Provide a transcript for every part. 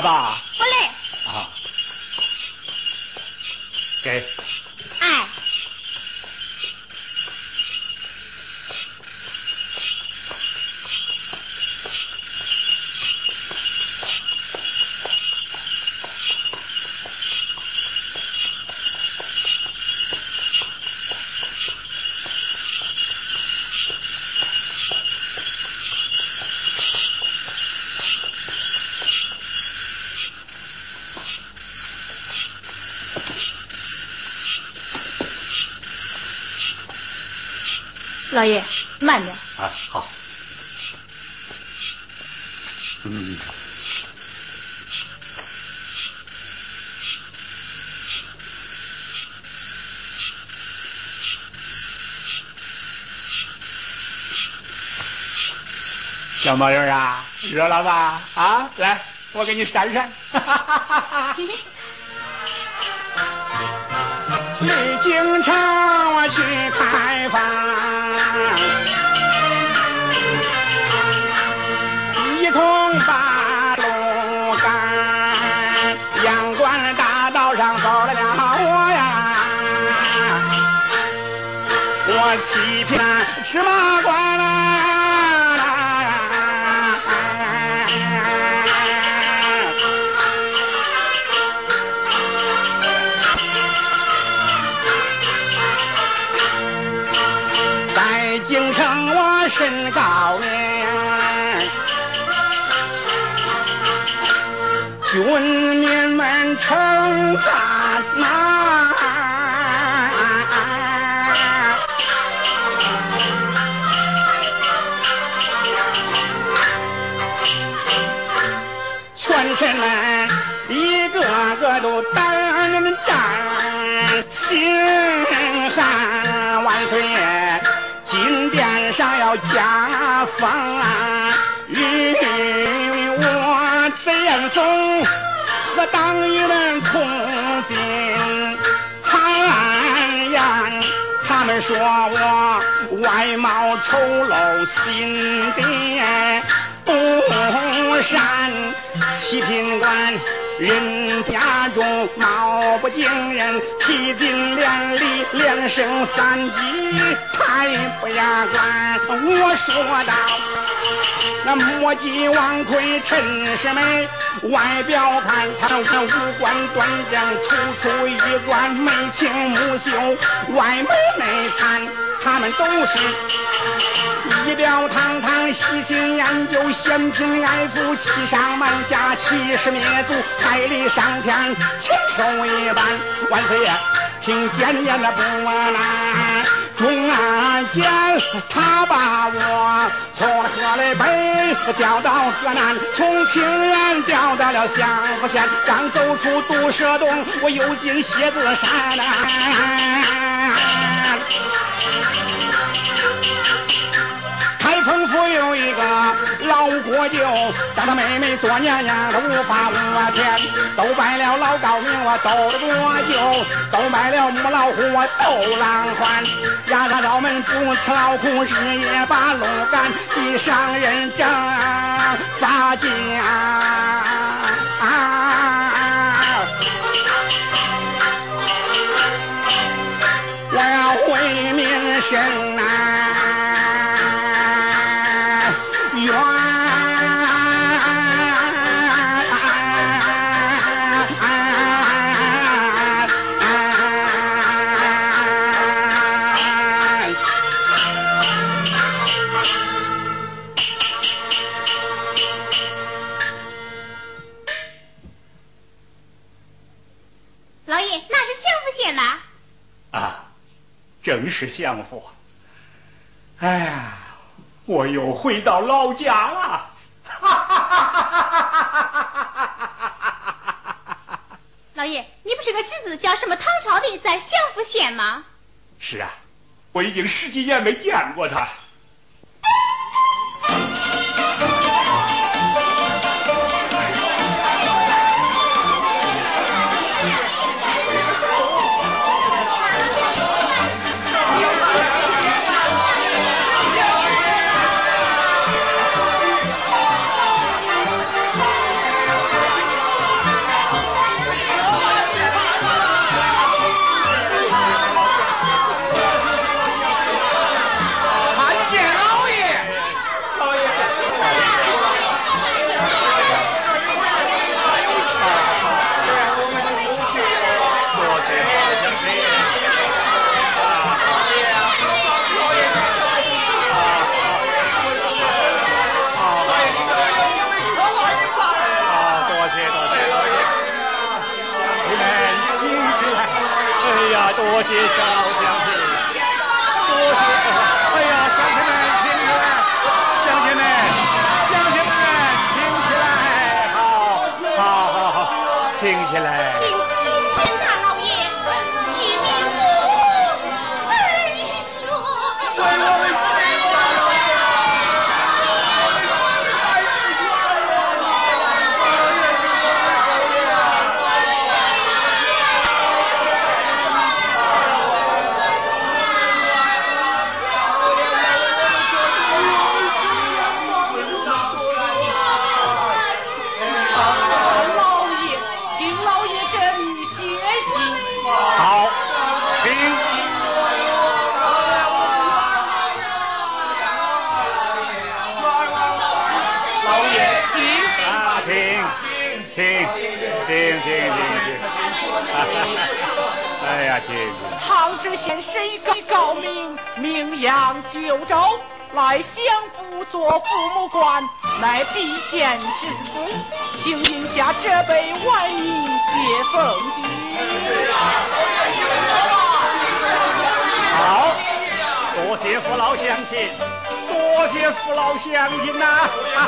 吧？不累。啊，给。哎。老爷，慢点。啊，好。嗯。小毛驴啊，热了吧？啊，来，我给你扇扇。哈哈哈哈哈哈。离京城我去开房。骗芝麻官啦，在京城我身高名。军民们称赞殿上要加封与我贼严嵩。和党羽们同进谗言，他们说我外貌丑陋，心地不善，七品官。人家中貌不惊人，提金连理，连升三级，太不雅观。我说道，那墨迹王魁陈世美，外表看他五官端正，楚楚衣冠，眉清目秀，外美内惨，他们都是。仪表堂堂，细心研究，嫌贫爱富，欺上瞒下，欺师灭祖，害理伤天，禽兽一般。万岁爷，听谏言的不难。中安监他把我从河内北调到河南，从清远调到了襄河县，刚走出毒蛇洞，我又进蝎子山。城府有一个老国舅，叫他妹妹做娘娘，他无法无天，都拜了老高明，我斗国舅，都拜了母老虎，我斗狼环，压他老门不吃老苦，日夜把路赶，记上人正发家。我要回民生啊！是相府。哎呀，我又回到老家了。老爷，你不是个侄子叫什么唐朝的，在相府县吗？是啊，我已经十几年没见过他。多谢小老乡亲，多谢！哎呀，乡亲们，请起来！乡亲们，乡亲们，请起来！好，好，好，好，请起来！唐知县审告明，名扬九州，来相府做父母官，乃必县之功，请饮下这杯晚饮接风酒。好，多谢父老乡亲，多谢父老乡亲呐、啊，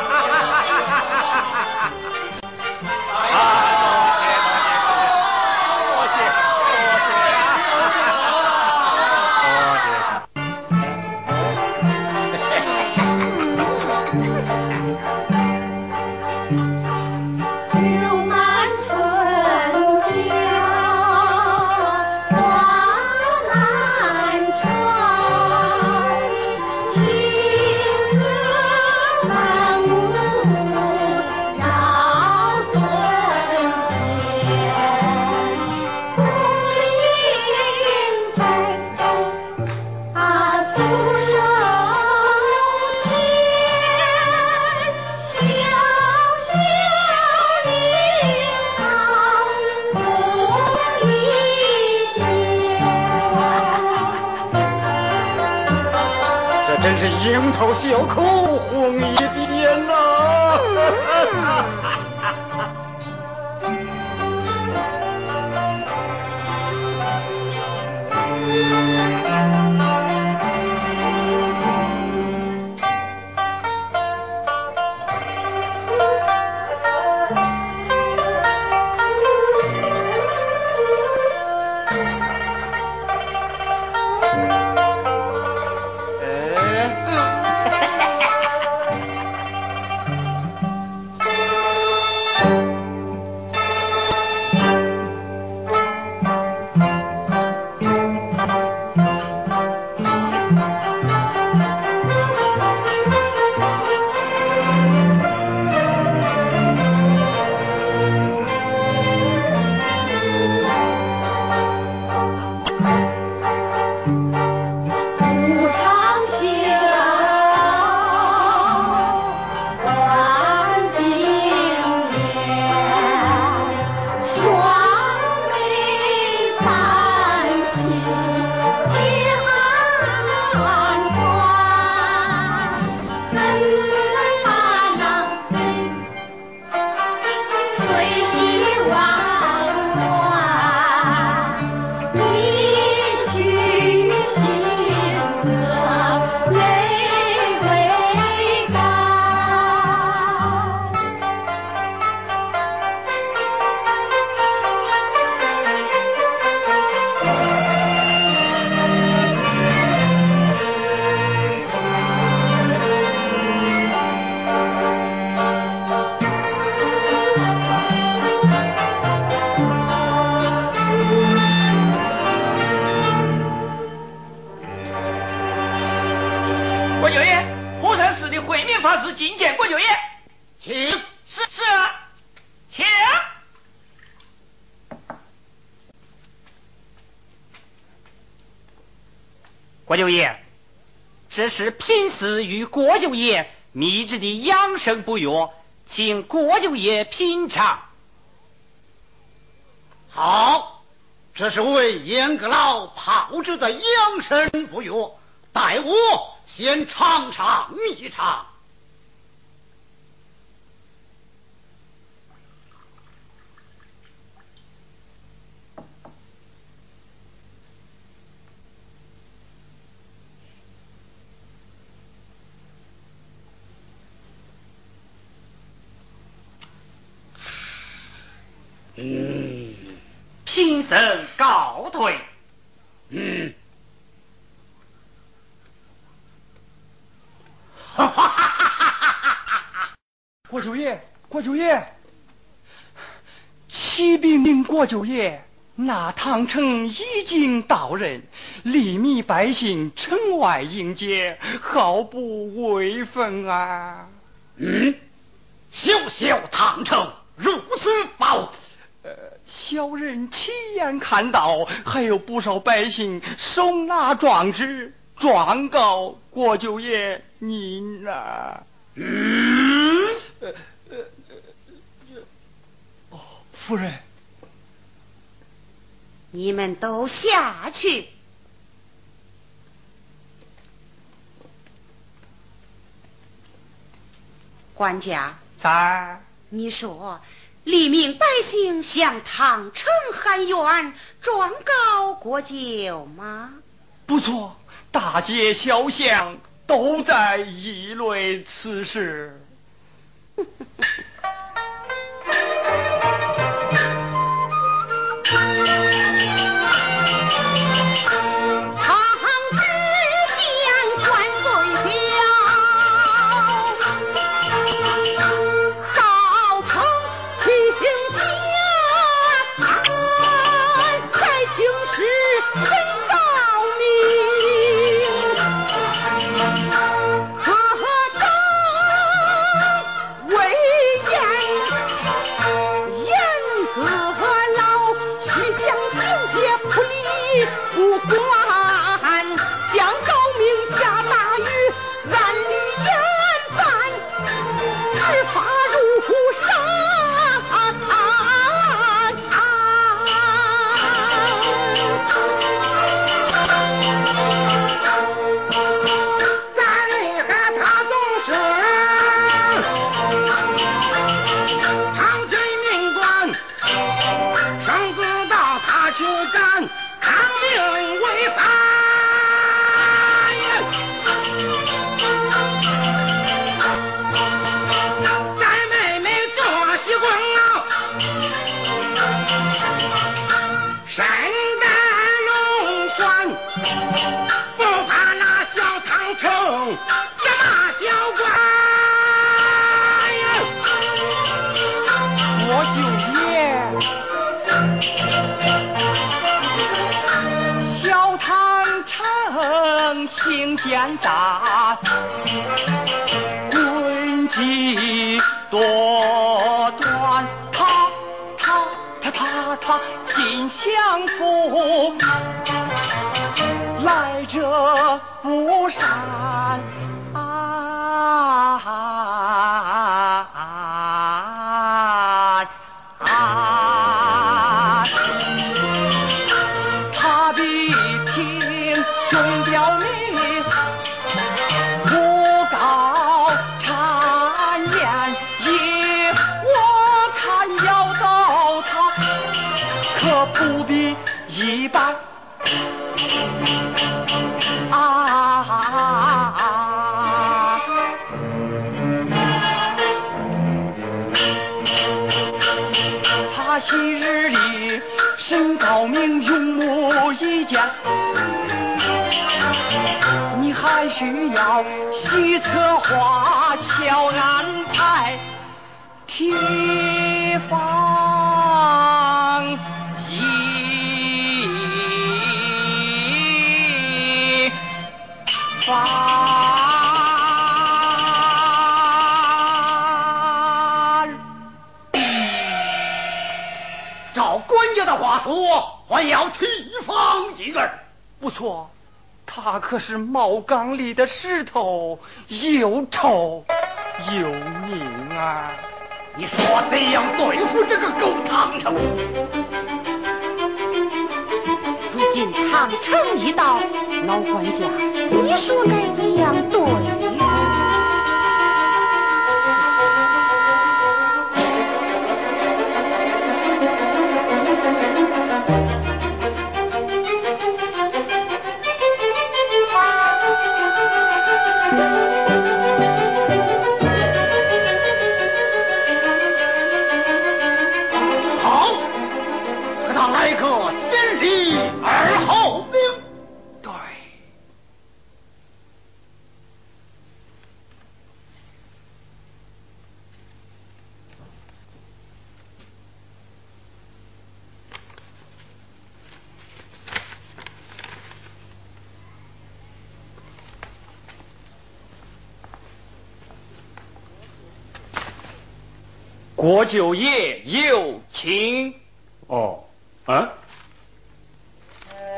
国舅爷，这是贫寺与国舅爷秘制的养生补药，请国舅爷品尝。好，这是为严阁老炮制的养生补药，待我先尝尝一尝。嗯，贫僧告退。嗯，哈哈哈哈哈哈！国舅爷，国舅爷，启禀国舅爷，那唐城已经到人，黎民百姓城外迎接，毫不威风啊！嗯，小小唐城如此报。呃，小人亲眼看到，还有不少百姓手拿状纸状告国舅爷您啊。嗯，呃呃哦，夫人，你们都下去。管家，在你说。黎民百姓向唐城喊冤，状告国舅妈？不错，大街小巷都在议论此事。奸诈，诡计多端，他他他他他心相负，来者不善啊。需要西侧花桥安排，提防可是茅缸里的石头，又臭又硬啊！你说怎样对付这个狗唐城？如今唐城一到，老管家，你说该怎样对国舅爷有请。哦，啊？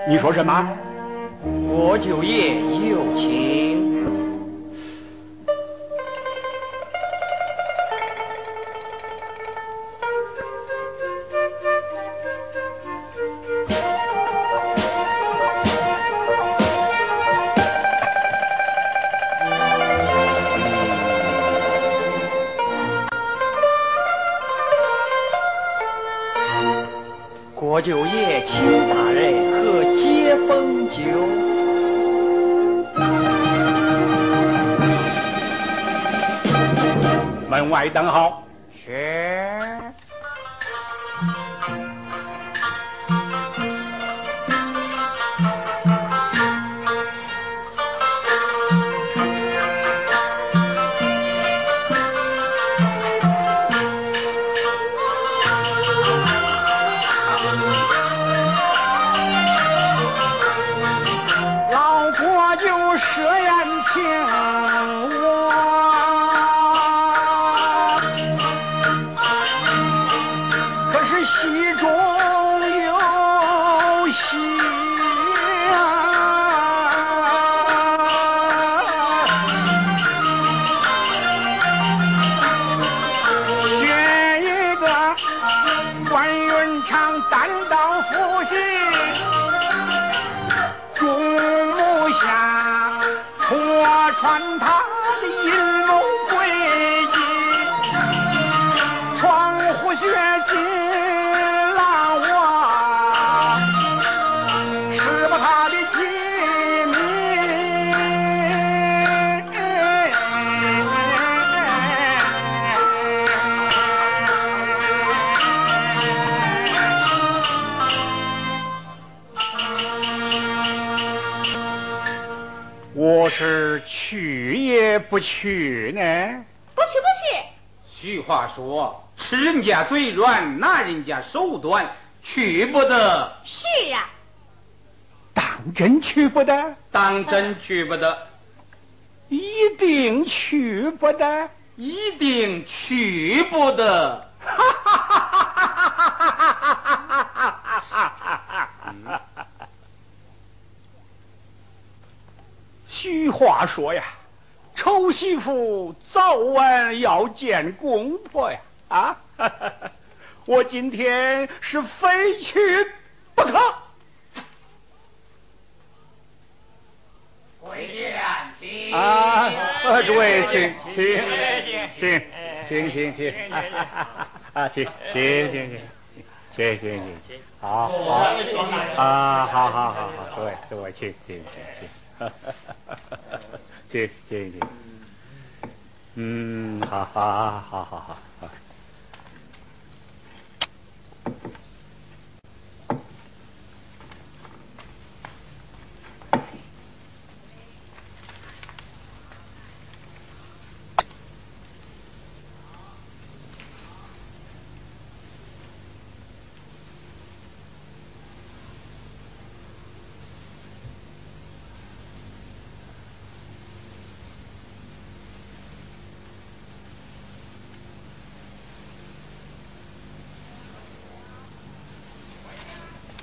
你说什么？国舅爷有请。穿他的阴谋不去呢。不去不去，俗话说，吃人家嘴软，拿人家手短，去不得，是啊，当真去不得，当真去不得，一定去不得。一定去不得。哈哈哈哈哈哈俗话说呀，丑媳妇早晚要见公婆呀！啊，我今天是非去不可。跪见请啊，呃诸位请请请请请请啊，请请请请请请请，好好啊，好好好好，诸位诸位请请请请对对对，嗯，好好好好好好。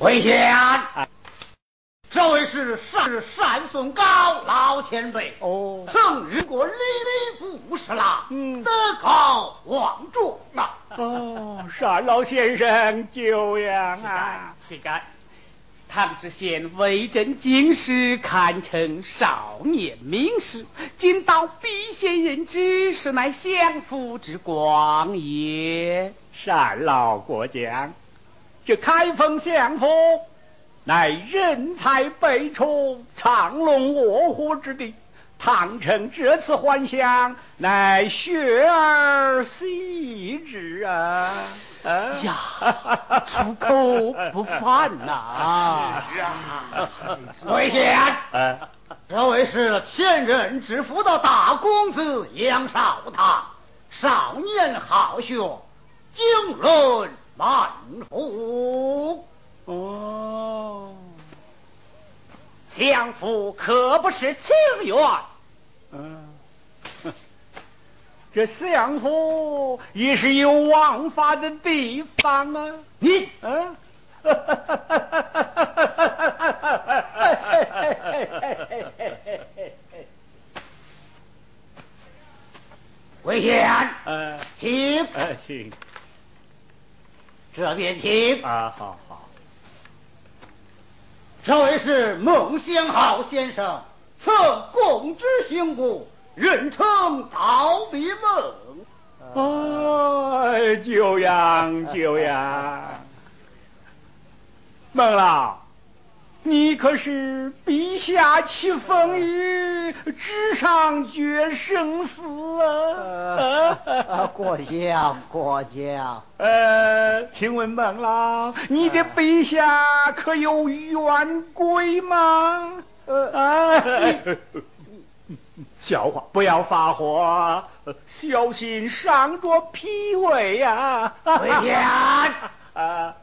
跪下！这位是单单宋高老前辈，哦曾任过礼礼部侍郎，嗯德高望重啊！哦，单老先生久仰啊！乞丐，唐知县为朕京师，堪称少年名士，今到必先人之，实乃相夫之光也。单老过奖，这开封相府乃人才辈出、藏龙卧虎之地。唐城这次还乡，乃学而习之啊！啊呀，出口不凡呐、啊！跪下！啊这位是前任知府的大公子杨少堂，少年好学，经纶满腹。哦，相夫可不是情愿。嗯，这四阳府也是有王法的地方啊！你，嗯，魏贤，呃，请。呃，请。这边请。啊，好好，这位是孟先好先生，曾供职刑部，人称刀笔孟。哎，久仰久仰，孟老，你可是陛下启封于纸上决生死啊！啊，过奖过奖。呃，请问孟老，你的陛下可有冤鬼吗？啊！笑话，不要发火，小心伤着脾胃呀！回家，啊，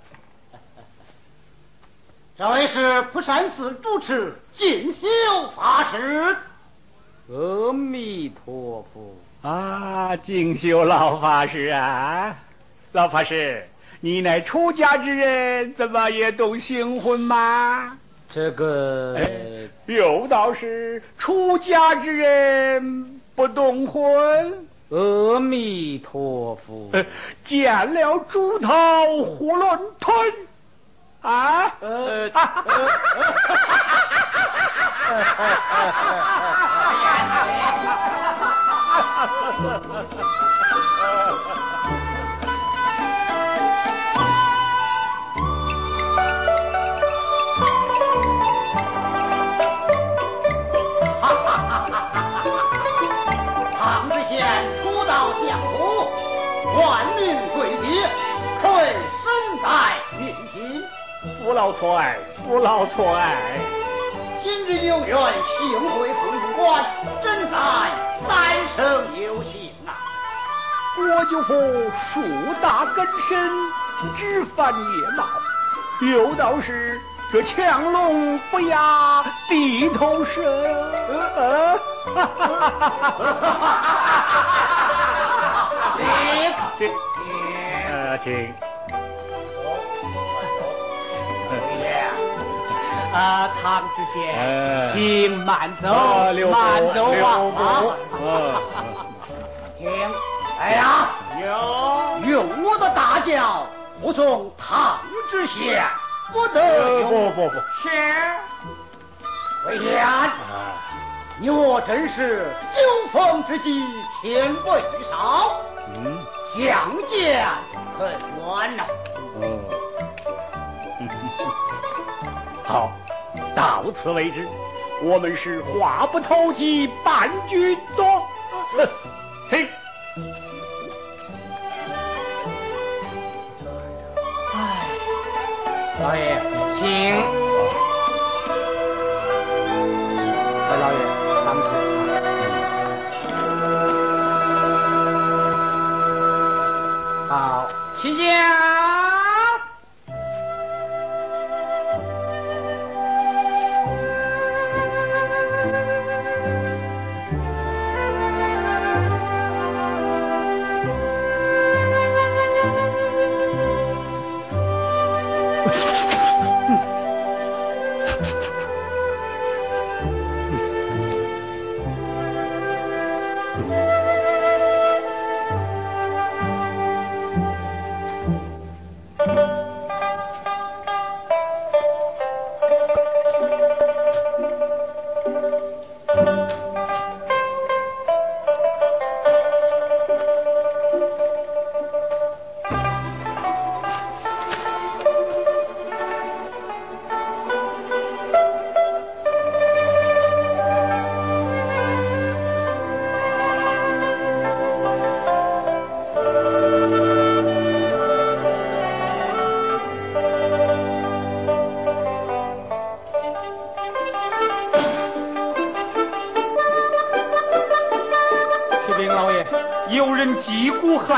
这位是普山寺主持进修法师。阿弥陀佛。啊，敬修老法师啊，老法师，你乃出家之人，怎么也懂行婚吗？这个哎，有道是出家之人不懂婚，阿弥陀佛。呃见了猪头囫囵吞啊！呃唐知县初到相府，万民归集，可谓身在民心。不劳错爱，不劳错爱。今日有缘幸会父母官，真乃三生有幸啊！我舅父树大根深，枝繁叶茂，有道是这强龙不压地头蛇。呃 请请，呃，请。啊，唐知县，哎。请慢走，慢走啊！步啊。请，哎呀，有。用我的大轿护送唐知县，不得呃有。不不不，是。魏贤，你我真是酒逢知己千杯少，嗯。相见恨晚呐、嗯，好，到此为止。我们是话不投机半句多。呃请。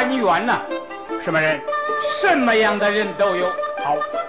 官员呐、什么人？什么样的人都有。好。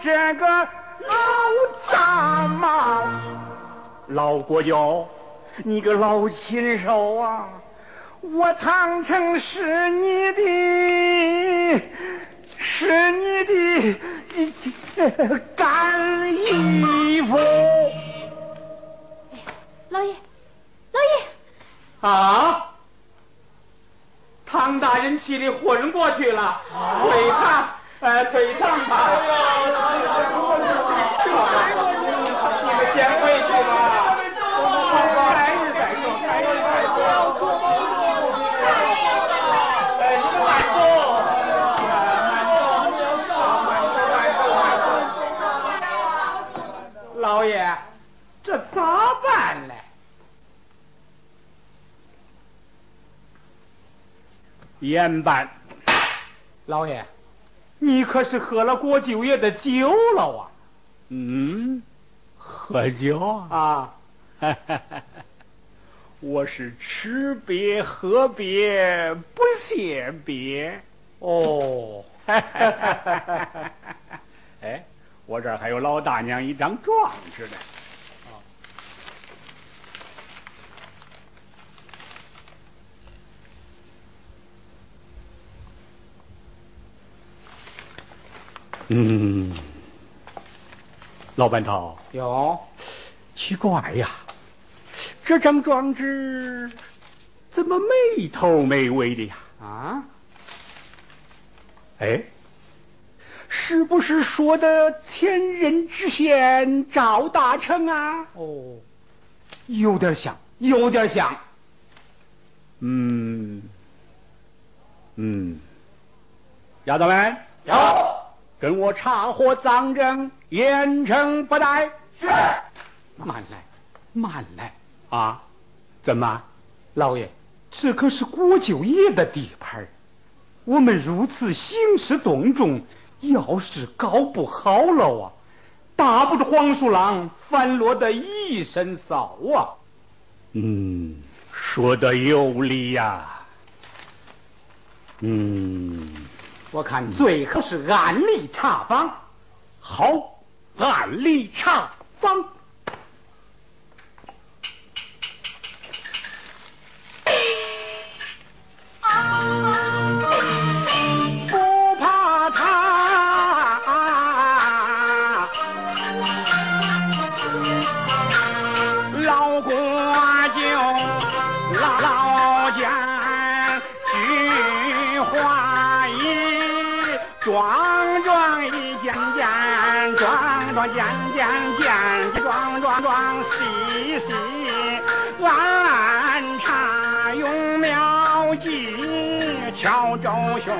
这个老杂毛，老国舅，你个老禽兽啊！我唐城是你的，是你的干衣服。老爷，老爷啊！唐大人气的昏过去了，退堂。哎，退堂吧！你们先回去吧，改日再说，改日再说。哎，你们慢走，慢走，慢走，慢走。老爷，这咋办呢？严办。老爷。你可是喝了国舅爷的酒了啊？嗯，喝酒啊？我是吃瘪喝瘪不谢别哦。哎，我这儿还有老大娘一张状纸呢。嗯，老板头有奇怪呀，这张状纸怎么没头没尾的呀？啊？哎，是不是说的前任知县赵大成啊？哦，有点像，有点像。嗯嗯，丫头们有。跟我查获赃证，严惩不贷。是。慢来，慢来啊！怎么，老爷，这可是国舅爷的地盘我们如此兴师动众，要是搞不好了啊，打不着黄鼠狼反落得一身骚啊！嗯，说的有理呀。嗯。我看最好是按例查访，好，按例查访。见见见，壮壮壮，细细暗查，用妙计敲周旋，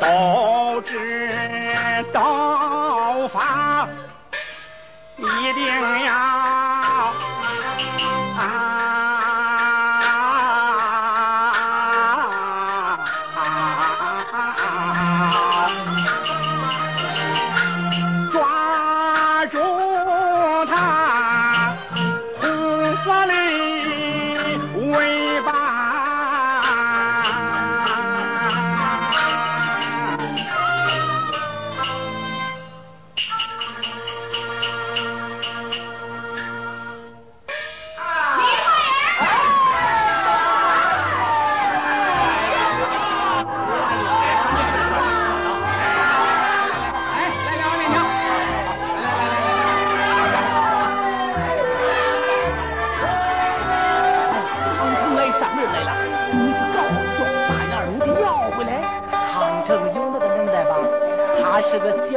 斗智斗法一定要啊。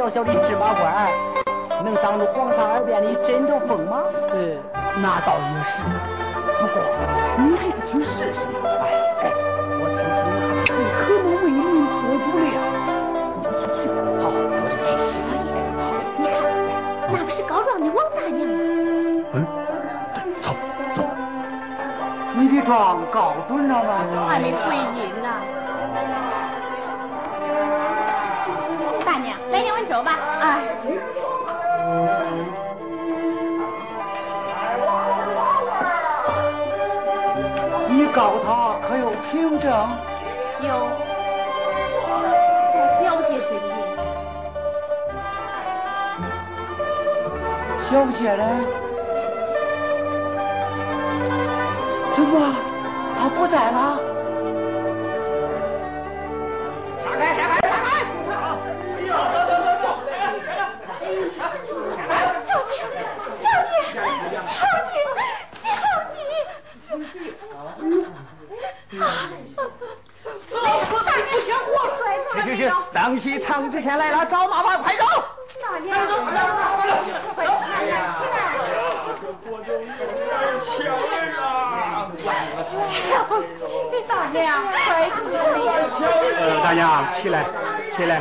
小小的芝麻官，能挡住皇上耳边的枕头风吗？呃，那倒也是。不过你还是去试试吧。哎哎，我听说这可能为民做主了。去去，好，我就去试试。你看，那不是告状的王大娘吗？嗯，对，走走。你的状告准了吗？还没回音呢。来两碗粥吧。哎。你告他可有凭证？有，在小姐身边。小姐呢？怎么，她不在了？西唐知县来了，找妈妈，快走！大娘，快起来，起来！小姐，大娘，快起来！大娘，起来，起来，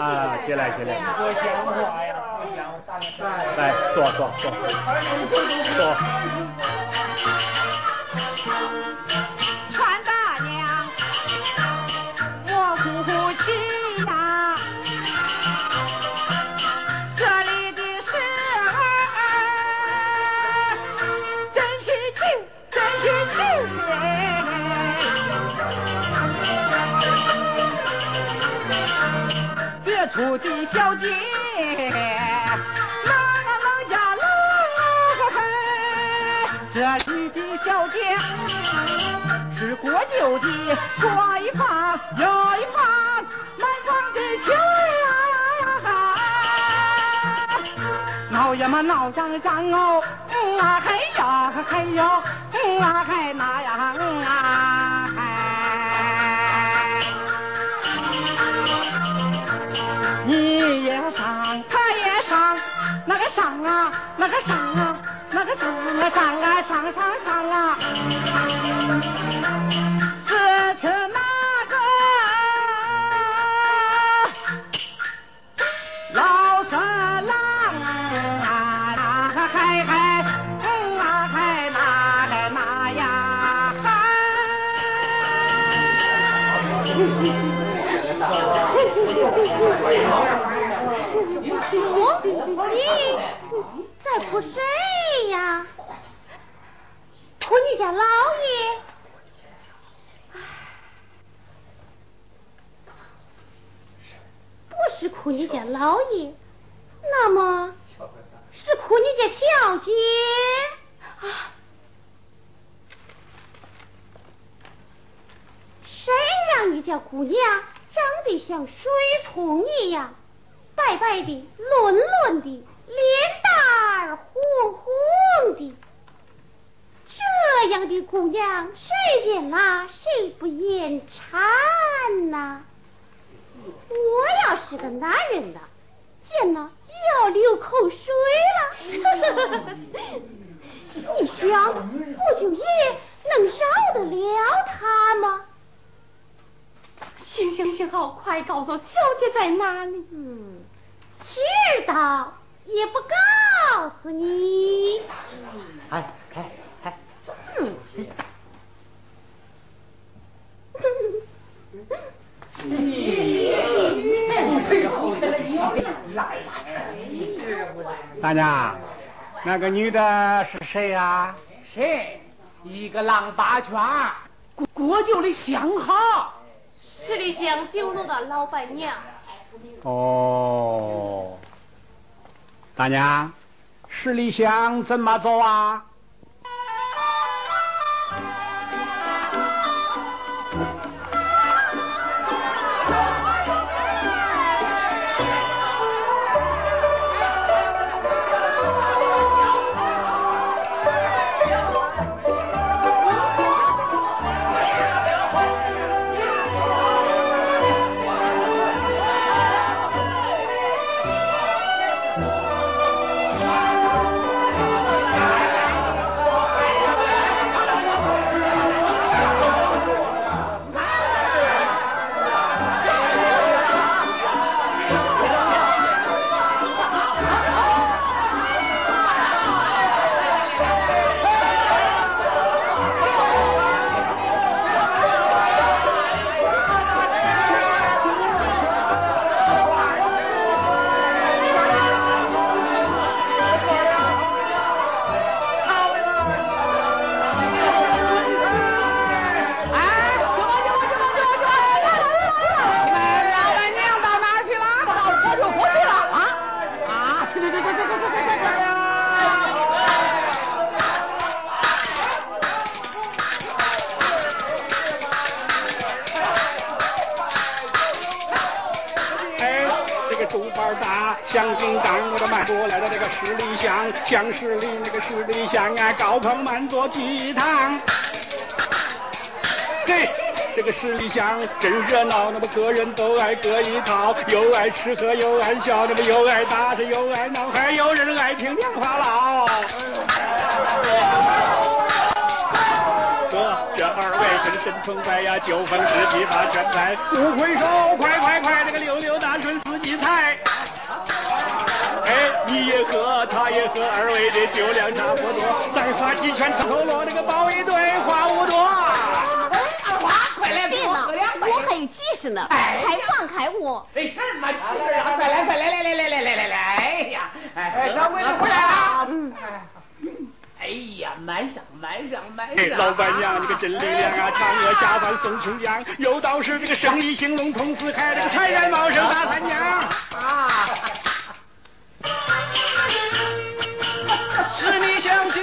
啊，起来，起来！不像话呀！来，坐坐坐，坐。出的小姐，郎啊郎呀郎啊嘿，这里的小姐是国舅的左一房右一房满房的亲啊，闹呀嘛闹嚷嚷哦，嗯啊嘿呀嘿哟，嗯啊嘿那呀嗯啊。上啊，那个上啊，那个上啊上啊上上上啊，是吃那个？老色狼啊，嗨嗨，嗯啊嗨那嗨那呀嗨。你在哭谁呀？哭你家老爷？不不是哭你家老爷，那么是哭你家小姐啊？谁让你家姑娘长得像水葱一样，白白的、嫩嫩的，脸蛋儿红红的？这样的姑娘，谁见了谁不眼馋呐？我要是个男人呐，见了也要流口水了。你想，我就爷能饶得了他吗？行行行，好，快告诉小姐在哪里。嗯，知道也不告诉你。哎哎哎，嗯。大娘，那个女的是谁呀？谁？一个浪八圈，国国舅的相好。十里香酒楼的老板娘。哦，大娘，十里香怎么走啊？里香，十里那个十里香啊，高朋满座聚一堂。嘿，这个十里香真热闹，那么个人都爱各一套，又爱吃喝又爱笑，那么又爱打车又爱闹，还有人爱听棉花佬。呵，这二位真真痛快呀，酒逢知己把全拍，不挥手，快快快，那个溜溜他也和，二位的酒量差不多，再发几拳吃透了，那个包一堆话不多。二花，快来别闹，我还有急事呢，快放开我。没事嘛，急事啊，快来快来来来来来来来来，哎呀，哎，掌柜的回来了。嗯。哎呀，满上满上满上！老板娘，你个真力量啊！嫦娥下凡送琼浆，有道是这个生意兴隆通四海，这个财源茂盛大三江啊！是你想救。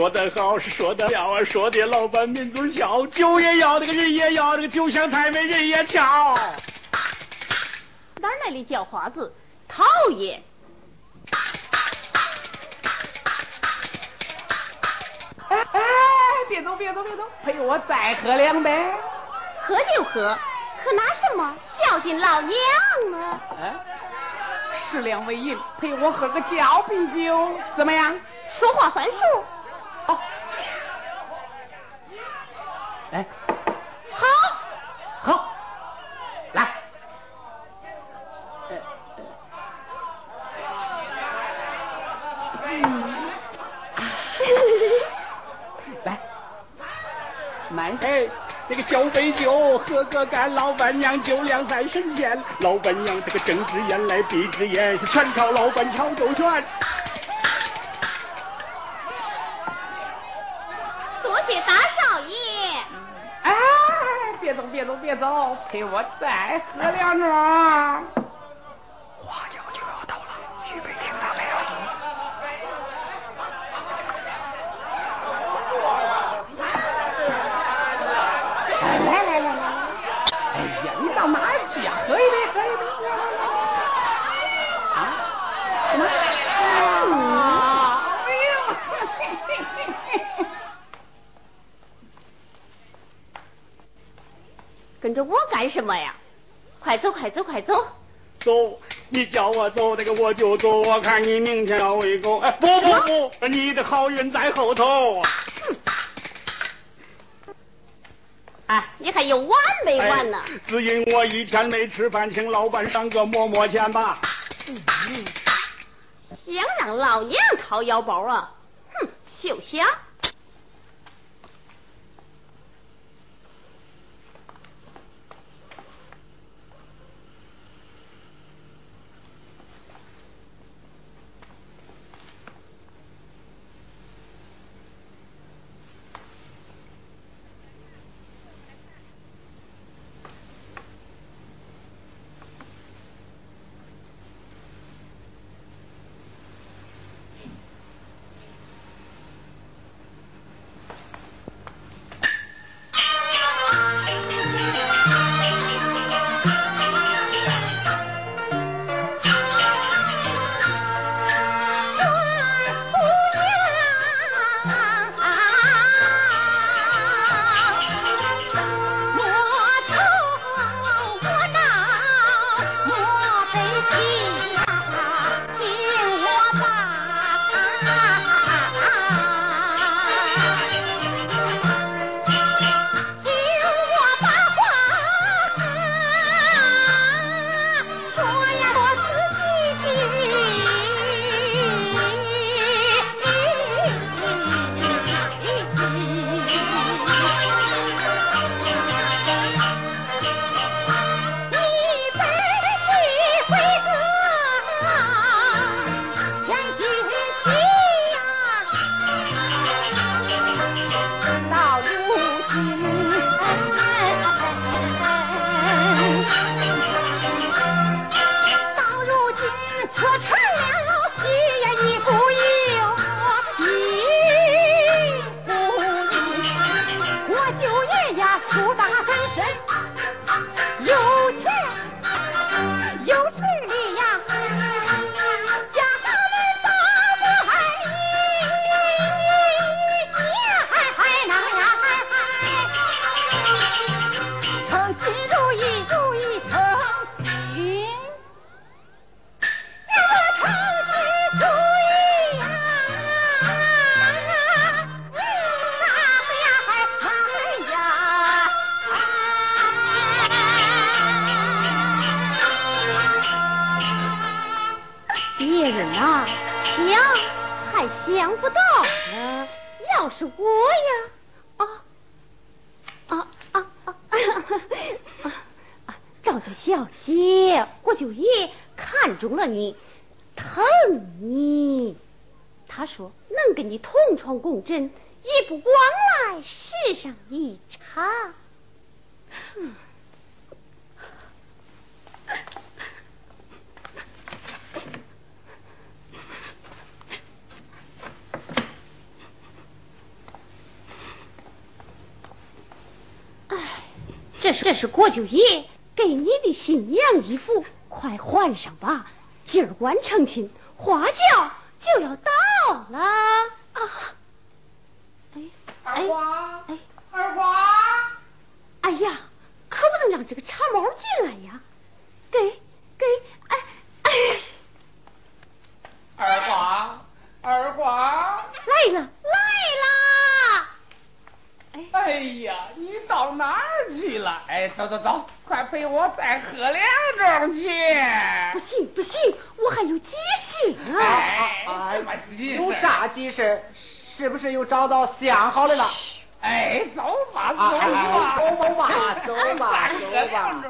说得好是说得了啊，说的老板民族笑，酒也要，这个人也要，这个酒香菜美人也俏。哪来的叫花子？讨厌！哎哎，别走别走别走，陪我再喝两杯。喝就喝，可拿什么？孝敬老娘啊？嗯，十两为银，陪我喝个交杯酒，怎么样？说话算数。哟，喝个干，老板娘酒量在身前。老板娘这个睁只眼来闭只眼，是全靠老板娘周旋。多谢大少爷。哎，别走，别走，别走，陪我再喝两盅。花轿就要到了，预备听到没有？哎，来来来来来，哎呀，你到哪儿去呀、喝一杯，喝一杯。啊？什么？啊！哎呦！跟着我干什么呀？快走，快走，快走！走，你叫我走，这个我就走。我看你明天要喂狗。哎，不不不，你的好运在后头。哎，你还有完没完呢？哎只因我一天没吃饭，请老板赏个馍馍钱吧。想让老娘掏腰包啊？哼，休！想共枕，一不枉来世上一场。哎，这是这是国舅爷给你的新娘衣服，快换上吧。今儿晚成亲，花轿就要到了！哎花，哎二花，哎呀，可不能让这个茶猫进来呀！给给哎哎，二花，二花。来了来了！哎哎呀，你到哪儿去了？哎，走走走，快陪我再喝两盅去。不行不行，我还有急事啊！哎，什么急事？有啥急事？是不是又找到相好的了？哎，走吧，走吧，走吧走吧走吧